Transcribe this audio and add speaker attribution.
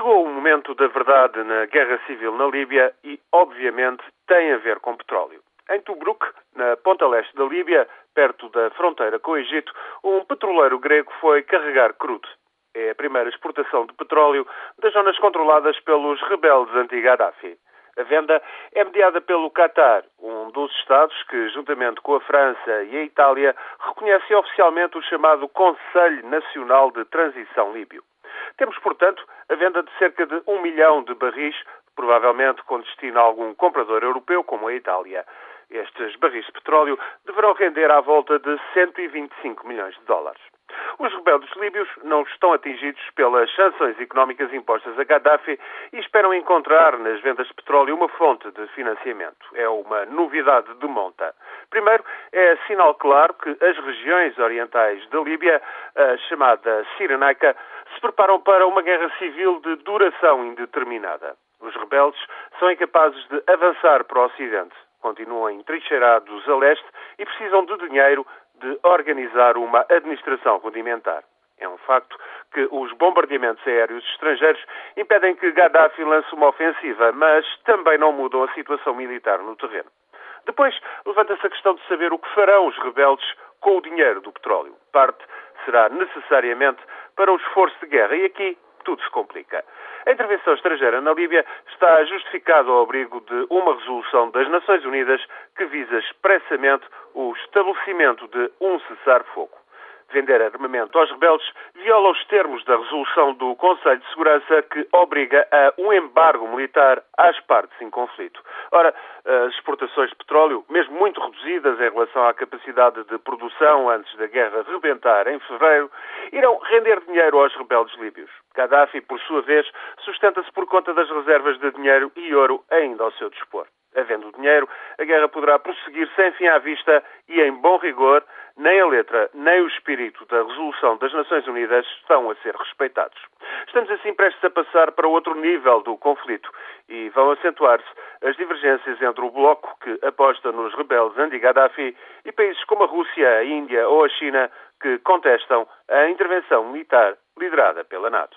Speaker 1: Chegou o momento da verdade na guerra civil na Líbia e, obviamente, tem a ver com petróleo. Em Tobruk, na ponta leste da Líbia, perto da fronteira com o Egito, um petroleiro grego foi carregar crudo. É a primeira exportação de petróleo das zonas controladas pelos rebeldes anti-Gaddafi. A venda é mediada pelo Qatar, um dos Estados que, juntamente com a França e a Itália, reconhece oficialmente o chamado Conselho Nacional de Transição Líbio. Temos, portanto, a venda de cerca de um milhão de barris, provavelmente com destino a algum comprador europeu, como a Itália. Estes barris de petróleo deverão render à volta de 125 milhões de dólares. Os rebeldes líbios não estão atingidos pelas sanções económicas impostas a Gaddafi e esperam encontrar nas vendas de petróleo uma fonte de financiamento. É uma novidade de monta. Primeiro, é sinal claro que as regiões orientais da Líbia, a chamada Cirenaica, se preparam para uma guerra civil de duração indeterminada. Os rebeldes são incapazes de avançar para o Ocidente. Continuam entrincheirados a leste e precisam de dinheiro de organizar uma administração rudimentar. É um facto que os bombardeamentos aéreos estrangeiros impedem que Gaddafi lance uma ofensiva, mas também não mudam a situação militar no terreno. Depois, levanta-se a questão de saber o que farão os rebeldes com o dinheiro do petróleo. Parte será necessariamente para o esforço de guerra e aqui tudo se complica. A intervenção estrangeira na Líbia está justificada ao abrigo de uma resolução das Nações Unidas que visa expressamente o estabelecimento de um cessar-fogo vender armamento aos rebeldes viola os termos da resolução do Conselho de Segurança que obriga a um embargo militar às partes em conflito. Ora, as exportações de petróleo, mesmo muito reduzidas em relação à capacidade de produção antes da guerra rebentar em fevereiro, irão render dinheiro aos rebeldes líbios. Gaddafi, por sua vez, sustenta-se por conta das reservas de dinheiro e ouro ainda ao seu dispor. Havendo dinheiro, a guerra poderá prosseguir sem fim à vista e em bom rigor, nem a letra nem o espírito da resolução das Nações Unidas estão a ser respeitados. Estamos assim prestes a passar para outro nível do conflito e vão acentuar-se as divergências entre o bloco que aposta nos rebeldes anti-Gaddafi e países como a Rússia, a Índia ou a China que contestam a intervenção militar liderada pela NATO.